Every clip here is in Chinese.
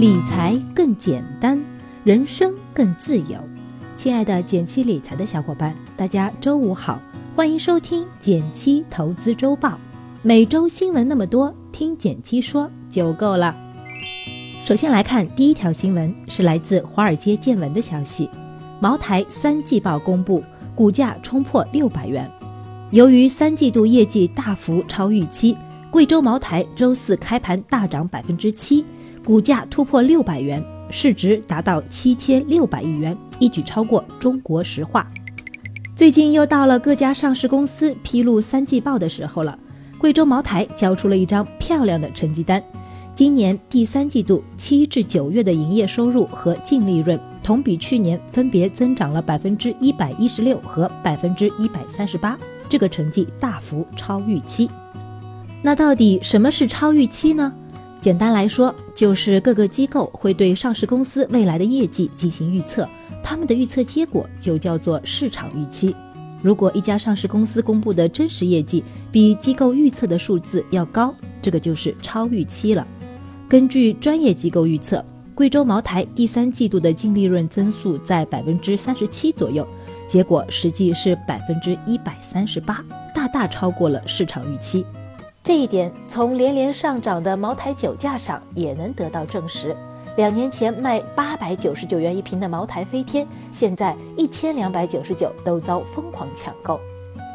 理财更简单，人生更自由。亲爱的减七理财的小伙伴，大家周五好，欢迎收听减七投资周报。每周新闻那么多，听减七说就够了。首先来看第一条新闻，是来自华尔街见闻的消息：茅台三季报公布，股价冲破六百元。由于三季度业绩大幅超预期，贵州茅台周四开盘大涨百分之七。股价突破六百元，市值达到七千六百亿元，一举超过中国石化。最近又到了各家上市公司披露三季报的时候了。贵州茅台交出了一张漂亮的成绩单，今年第三季度七至九月的营业收入和净利润同比去年分别增长了百分之一百一十六和百分之一百三十八，这个成绩大幅超预期。那到底什么是超预期呢？简单来说，就是各个机构会对上市公司未来的业绩进行预测，他们的预测结果就叫做市场预期。如果一家上市公司公布的真实业绩比机构预测的数字要高，这个就是超预期了。根据专业机构预测，贵州茅台第三季度的净利润增速在百分之三十七左右，结果实际是百分之一百三十八，大大超过了市场预期。这一点从连连上涨的茅台酒价上也能得到证实。两年前卖八百九十九元一瓶的茅台飞天，现在一千两百九十九都遭疯狂抢购。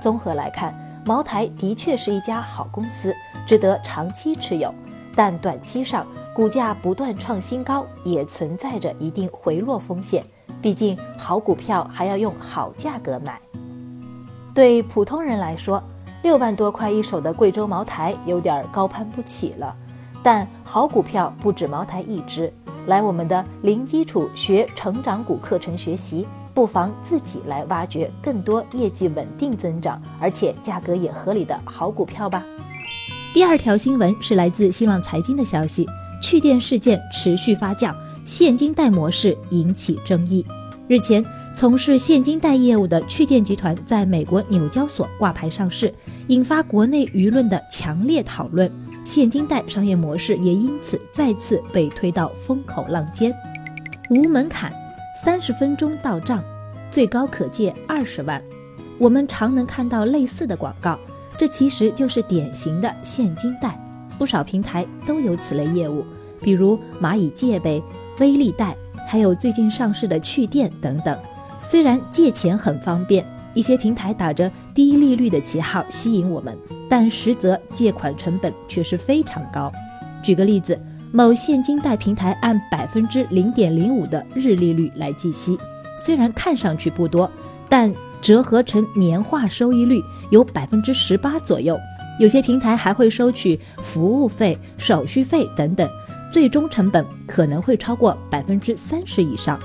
综合来看，茅台的确是一家好公司，值得长期持有。但短期上股价不断创新高，也存在着一定回落风险。毕竟好股票还要用好价格买。对普通人来说，六万多块一手的贵州茅台有点高攀不起了，但好股票不止茅台一只。来我们的零基础学成长股课程学习，不妨自己来挖掘更多业绩稳定增长，而且价格也合理的好股票吧。第二条新闻是来自新浪财经的消息：去电事件持续发酵，现金贷模式引起争议。日前，从事现金贷业务的趣电集团在美国纽交所挂牌上市。引发国内舆论的强烈讨论，现金贷商业模式也因此再次被推到风口浪尖。无门槛，三十分钟到账，最高可借二十万。我们常能看到类似的广告，这其实就是典型的现金贷。不少平台都有此类业务，比如蚂蚁借呗、微利贷，还有最近上市的趣电等等。虽然借钱很方便。一些平台打着低利率的旗号吸引我们，但实则借款成本却是非常高。举个例子，某现金贷平台按百分之零点零五的日利率来计息，虽然看上去不多，但折合成年化收益率有百分之十八左右。有些平台还会收取服务费、手续费等等，最终成本可能会超过百分之三十以上。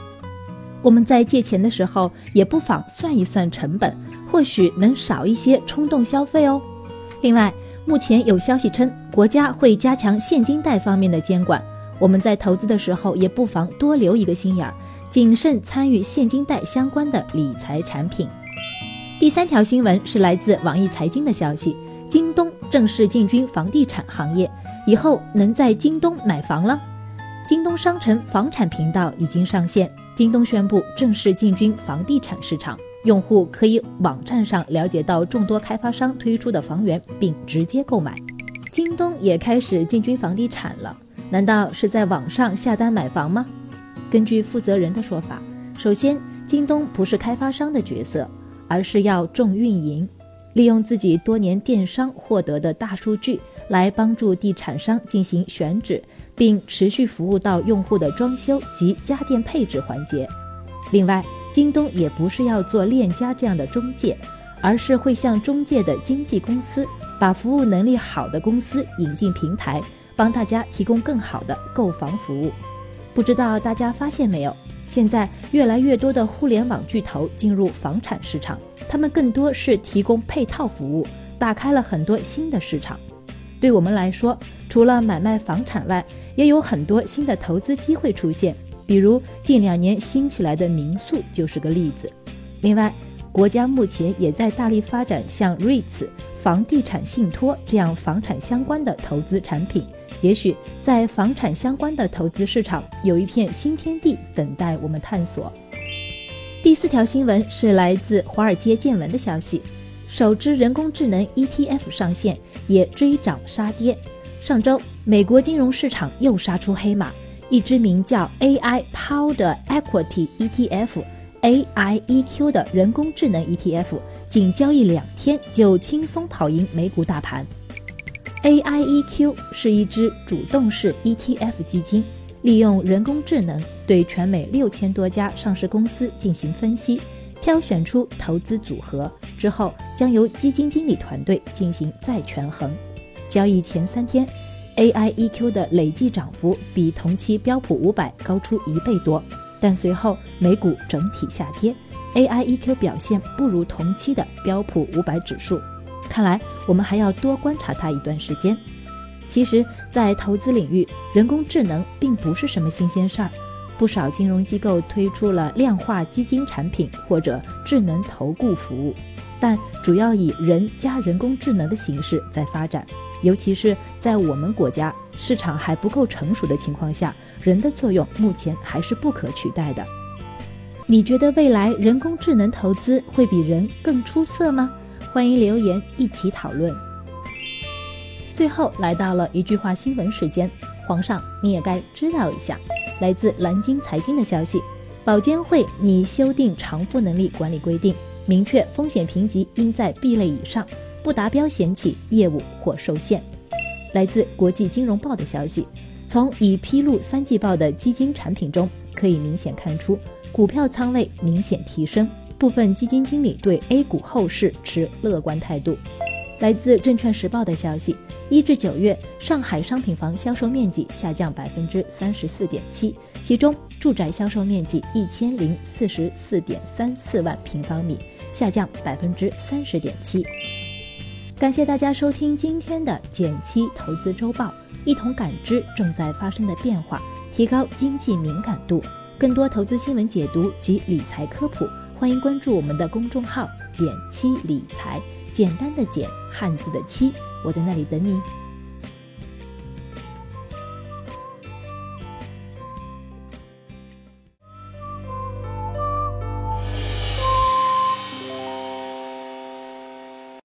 我们在借钱的时候，也不妨算一算成本，或许能少一些冲动消费哦。另外，目前有消息称，国家会加强现金贷方面的监管，我们在投资的时候也不妨多留一个心眼儿，谨慎参与现金贷相关的理财产品。第三条新闻是来自网易财经的消息：京东正式进军房地产行业，以后能在京东买房了。京东商城房产频道已经上线。京东宣布正式进军房地产市场，用户可以网站上了解到众多开发商推出的房源，并直接购买。京东也开始进军房地产了，难道是在网上下单买房吗？根据负责人的说法，首先，京东不是开发商的角色，而是要重运营，利用自己多年电商获得的大数据。来帮助地产商进行选址，并持续服务到用户的装修及家电配置环节。另外，京东也不是要做链家这样的中介，而是会向中介的经纪公司，把服务能力好的公司引进平台，帮大家提供更好的购房服务。不知道大家发现没有，现在越来越多的互联网巨头进入房产市场，他们更多是提供配套服务，打开了很多新的市场。对我们来说，除了买卖房产外，也有很多新的投资机会出现。比如近两年新起来的民宿就是个例子。另外，国家目前也在大力发展像 REITs 房地产信托这样房产相关的投资产品。也许在房产相关的投资市场有一片新天地等待我们探索。第四条新闻是来自华尔街见闻的消息：首支人工智能 ETF 上线，也追涨杀跌。上周，美国金融市场又杀出黑马，一支名叫 AI Powder Equity ETF（AIEQ） 的人工智能 ETF，仅交易两天就轻松跑赢美股大盘。AIEQ 是一支主动式 ETF 基金，利用人工智能对全美六千多家上市公司进行分析，挑选出投资组合之后，将由基金经理团队进行再权衡。交易前三天，AIEQ 的累计涨幅比同期标普五百高出一倍多，但随后美股整体下跌，AIEQ 表现不如同期的标普五百指数。看来我们还要多观察它一段时间。其实，在投资领域，人工智能并不是什么新鲜事儿。不少金融机构推出了量化基金产品或者智能投顾服务，但主要以人加人工智能的形式在发展。尤其是在我们国家市场还不够成熟的情况下，人的作用目前还是不可取代的。你觉得未来人工智能投资会比人更出色吗？欢迎留言一起讨论。最后来到了一句话新闻时间，皇上你也该知道一下。来自南京财经的消息，保监会拟修订偿付能力管理规定，明确风险评级应在 B 类以上，不达标险企业务或受限。来自国际金融报的消息，从已披露三季报的基金产品中，可以明显看出股票仓位明显提升。部分基金经理对 A 股后市持乐观态度。来自证券时报的消息，一至九月，上海商品房销售面积下降百分之三十四点七，其中住宅销售面积一千零四十四点三四万平方米，下降百分之三十点七。感谢大家收听今天的减七投资周报，一同感知正在发生的变化，提高经济敏感度。更多投资新闻解读及理财科普。欢迎关注我们的公众号“减七理财”，简单的简，汉字的七，我在那里等你。